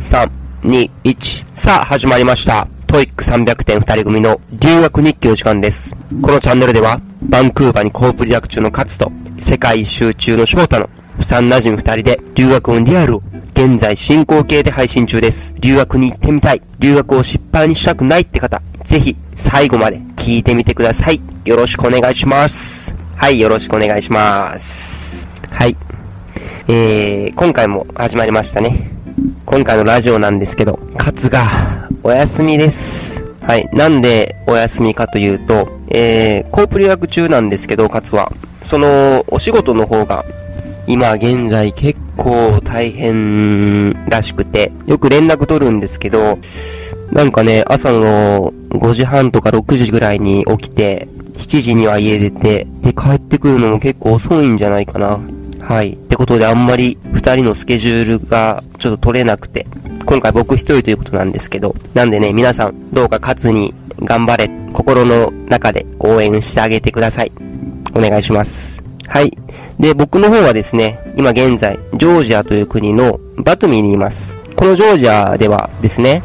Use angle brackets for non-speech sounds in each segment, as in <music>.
3、2、1。さあ、始まりました。 TOEIC 300点二人組の留学日記の時間です。このチャンネルでは、バンクーバーに co-op 留学中の勝と、世界一周中の翔太の、幼馴染二人で留学のリアルを、現在進行形で配信中です。留学に行ってみたい。留学を失敗にしたくないって方、ぜひ、最後まで聞いてみてください。よろしくお願いします。はい、よろしくお願いします。はい。えー、今回も始まりましたね。今回のラジオなんですけど、カツがお休みです。はい。なんでお休みかというと、えー、コープ留学中なんですけど、カツは。その、お仕事の方が、今現在結構大変らしくて、よく連絡取るんですけど、なんかね、朝の5時半とか6時ぐらいに起きて、7時には家出て、で、帰ってくるのも結構遅いんじゃないかな。はい。ってことであんまり二人のスケジュールがちょっと取れなくて、今回僕一人ということなんですけど、なんでね、皆さんどうか勝つに頑張れ、心の中で応援してあげてください。お願いします。はい。で、僕の方はですね、今現在、ジョージアという国のバトミーにいます。このジョージアではですね、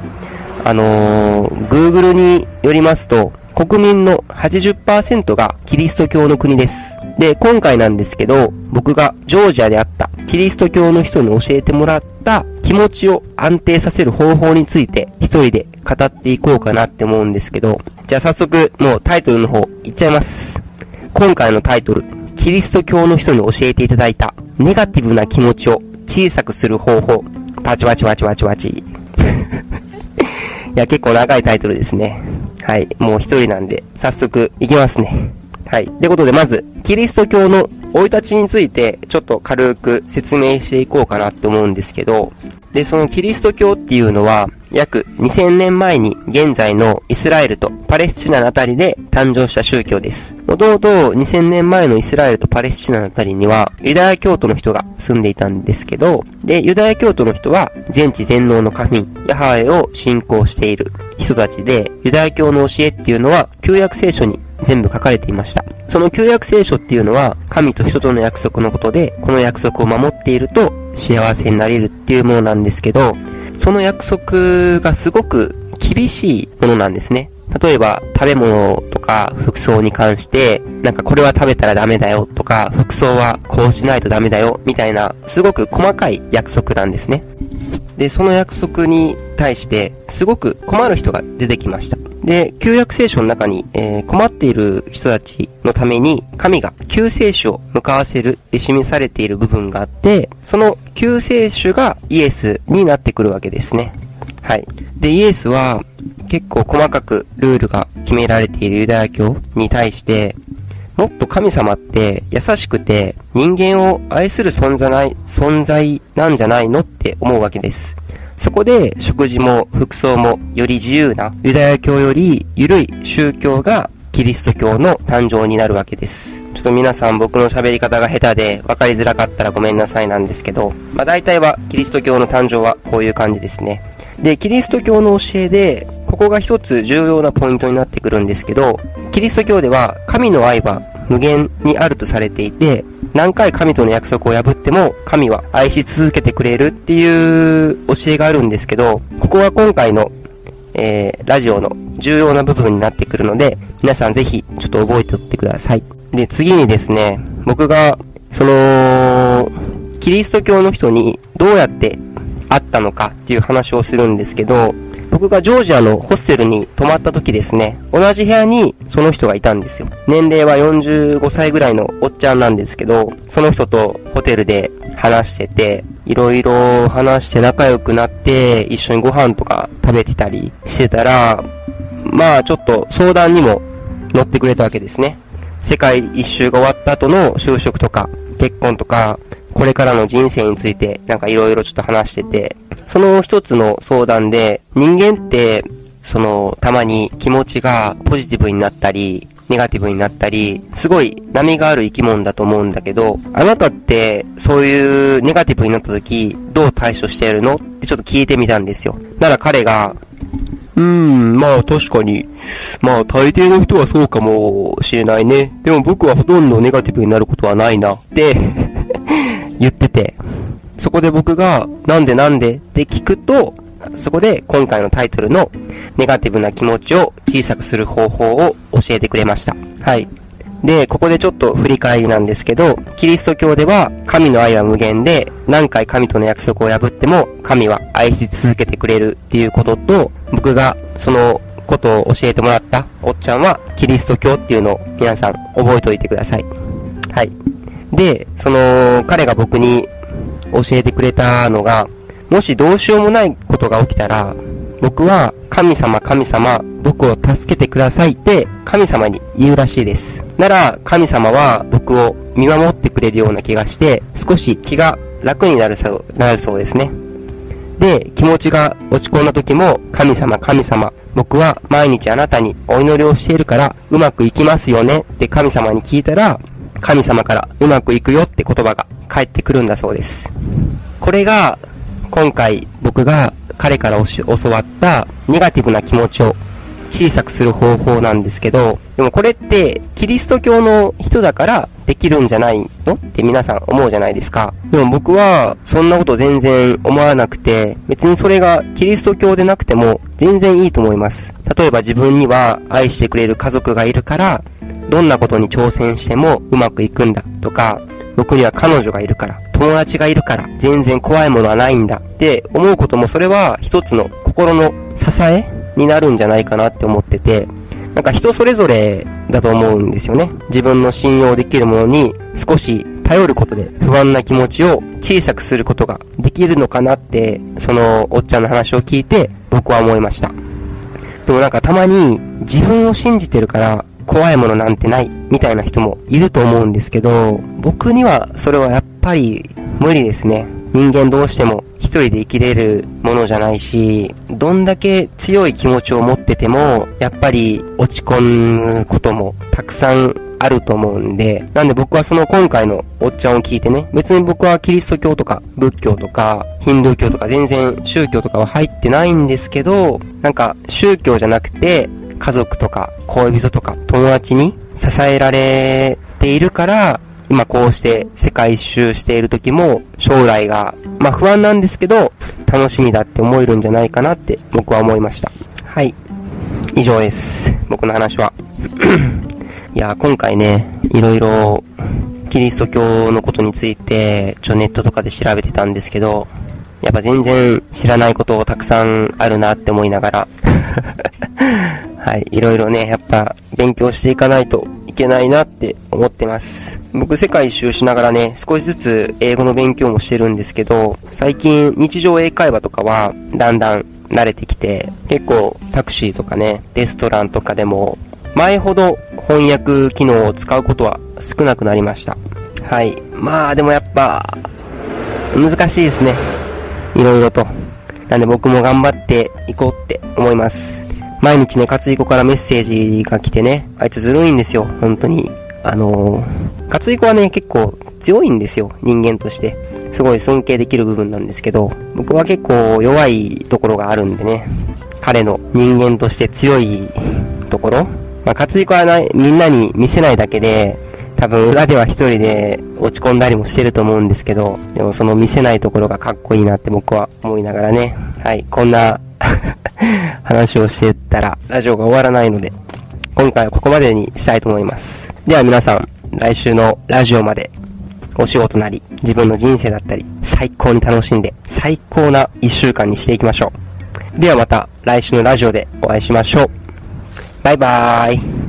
あのー、Google によりますと、国民の80%がキリスト教の国です。で、今回なんですけど、僕がジョージアであったキリスト教の人に教えてもらった気持ちを安定させる方法について一人で語っていこうかなって思うんですけど、じゃあ早速もうタイトルの方いっちゃいます。今回のタイトル、キリスト教の人に教えていただいたネガティブな気持ちを小さくする方法。パチパチパチパチパチ。<laughs> いや、結構長いタイトルですね。はい。もう一人なんで、早速、いきますね。はい。ってことで、まず、キリスト教の生い立ちについて、ちょっと軽く説明していこうかなって思うんですけど、で、そのキリスト教っていうのは、約2000年前に現在のイスラエルとパレスチナのあたりで誕生した宗教です。もともと2000年前のイスラエルとパレスチナのあたりにはユダヤ教徒の人が住んでいたんですけど、で、ユダヤ教徒の人は全知全能の神、ヤハウェを信仰している人たちで、ユダヤ教の教えっていうのは旧約聖書に全部書かれていました。その旧約聖書っていうのは神と人との約束のことで、この約束を守っていると幸せになれるっていうものなんですけど、その約束がすごく厳しいものなんですね。例えば、食べ物とか服装に関して、なんかこれは食べたらダメだよとか、服装はこうしないとダメだよみたいな、すごく細かい約束なんですね。で、その約束に対して、すごく困る人が出てきました。で、旧約聖書の中に、えー困っている人たちのために、神が救世主を向かわせるって示されている部分があって、その救世主がイエスになってくるわけですね。はい。で、イエスは、結構細かくルールが決められているユダヤ教に対して、もっと神様って優しくて人間を愛する存在ない、存在なんじゃないのって思うわけです。そこで食事も服装もより自由なユダヤ教より緩い宗教がキリスト教の誕生になるわけです。ちょっと皆さん僕の喋り方が下手で分かりづらかったらごめんなさいなんですけど、まあ大体はキリスト教の誕生はこういう感じですね。で、キリスト教の教えで、ここが一つ重要なポイントになってくるんですけど、キリスト教では神の愛は無限にあるとされていて、何回神との約束を破っても神は愛し続けてくれるっていう教えがあるんですけど、ここは今回の、えー、ラジオの重要な部分になってくるので、皆さんぜひちょっと覚えておってください。で、次にですね、僕が、その、キリスト教の人にどうやって会ったのかっていう話をするんですけど、僕がジョージアのホステルに泊まった時ですね、同じ部屋にその人がいたんですよ。年齢は45歳ぐらいのおっちゃんなんですけど、その人とホテルで話してて、いろいろ話して仲良くなって、一緒にご飯とか食べてたりしてたら、まあちょっと相談にも乗ってくれたわけですね。世界一周が終わった後の就職とか、結婚とか、これからの人生についてなんかいろいろちょっと話してて、その一つの相談で、人間って、その、たまに気持ちがポジティブになったり、ネガティブになったり、すごい波がある生き物だと思うんだけど、あなたってそういうネガティブになった時、どう対処してるの？ってちょっと聞いてみたんですよ。なら彼が、うーん、まあ確かに。まあ大抵の人はそうかもしれないね。でも僕はほとんどネガティブになることはないな。って <laughs> 言ってて。そこで僕が、なんでなんで？って聞くと、そこで今回のタイトルのネガティブな気持ちを小さくする方法を教えてくれました。はい。で、ここでちょっと振り返りなんですけど、キリスト教では神の愛は無限で、何回神との約束を破っても神は愛し続けてくれるっていうことと、僕がそのことを教えてもらったおっちゃんはキリスト教っていうのを皆さん覚えておいてください。はい。で、その彼が僕に教えてくれたのが、もしどうしようもないことが起きたら、僕は神様神様僕を助けてくださいって神様に言うらしいです。なら神様は僕を見守ってくれるような気がして少し気が楽になるそうなるそうですね。で、気持ちが落ち込んだ時も神様神様僕は毎日あなたにお祈りをしているからうまくいきますよねって神様に聞いたら神様からうまくいくよって言葉が返ってくるんだそうです。これが今回僕が彼から教わったネガティブな気持ちを小さくする方法なんですけど、でもこれってキリスト教の人だからできるんじゃないの？って皆さん思うじゃないですか。でも僕はそんなこと全然思わなくて、別にそれがキリスト教でなくても全然いいと思います。例えば自分には愛してくれる家族がいるから、どんなことに挑戦してもうまくいくんだとか、僕には彼女がいるから、友達がいるから、全然怖いものはないんだって思うこともそれは一つの心の支えになるんじゃないかなって思ってて、なんか人それぞれだと思うんですよね。自分の信用できるものに少し頼ることで不安な気持ちを小さくすることができるのかなって、そのおっちゃんの話を聞いて僕は思いました。でもなんかたまに自分を信じてるから怖いものなんてないみたいな人もいると思うんですけど、僕にはそれはやっぱり無理ですね。人間どうしても一人で生きれるものじゃないし、どんだけ強い気持ちを持ってても、やっぱり落ち込むこともたくさんあると思うんで、なんで僕はその今回のおっちゃんを聞いてね、別に僕はキリスト教とか仏教とかヒンドゥー教とか全然宗教とかは入ってないんですけど、なんか宗教じゃなくて家族とか恋人とか友達に支えられているから、今こうして世界一周している時も将来が、まあ不安なんですけど、楽しみだって思えるんじゃないかなって僕は思いました。はい。以上です。僕の話は。<coughs> いや、今回ね、いろいろキリスト教のことについて、ちょ、ネットとかで調べてたんですけど、やっぱ全然知らないことをたくさんあるなって思いながらはい、いろいろね、やっぱ勉強していかないといけないなって思ってます。僕世界一周しながらね、少しずつ英語の勉強もしてるんですけど、最近日常英会話とかはだんだん慣れてきて、結構タクシーとかね、レストランとかでも前ほど翻訳機能を使うことは少なくなりました。はい。まあでもやっぱ難しいですね。いろいろと。なんで僕も頑張っていこうって思います。毎日ね、勝彦からメッセージが来てね、あいつずるいんですよ、本当に。あのー、勝彦はね、結構強いんですよ、人間として。すごい尊敬できる部分なんですけど、僕は結構弱いところがあるんでね、彼の人間として強いところまあ、勝彦はなみんなに見せないだけで、多分裏では一人で落ち込んだりもしてると思うんですけど、でもその見せないところがかっこいいなって僕は思いながらね、はい、こんな <laughs> 話をしてたら、ラジオが終わらないので、今回はここまでにしたいと思います。では皆さん、来週のラジオまで、お仕事なり、自分の人生だったり、最高に楽しんで、最高な一週間にしていきましょう。ではまた、来週のラジオでお会いしましょう。バイバーイ。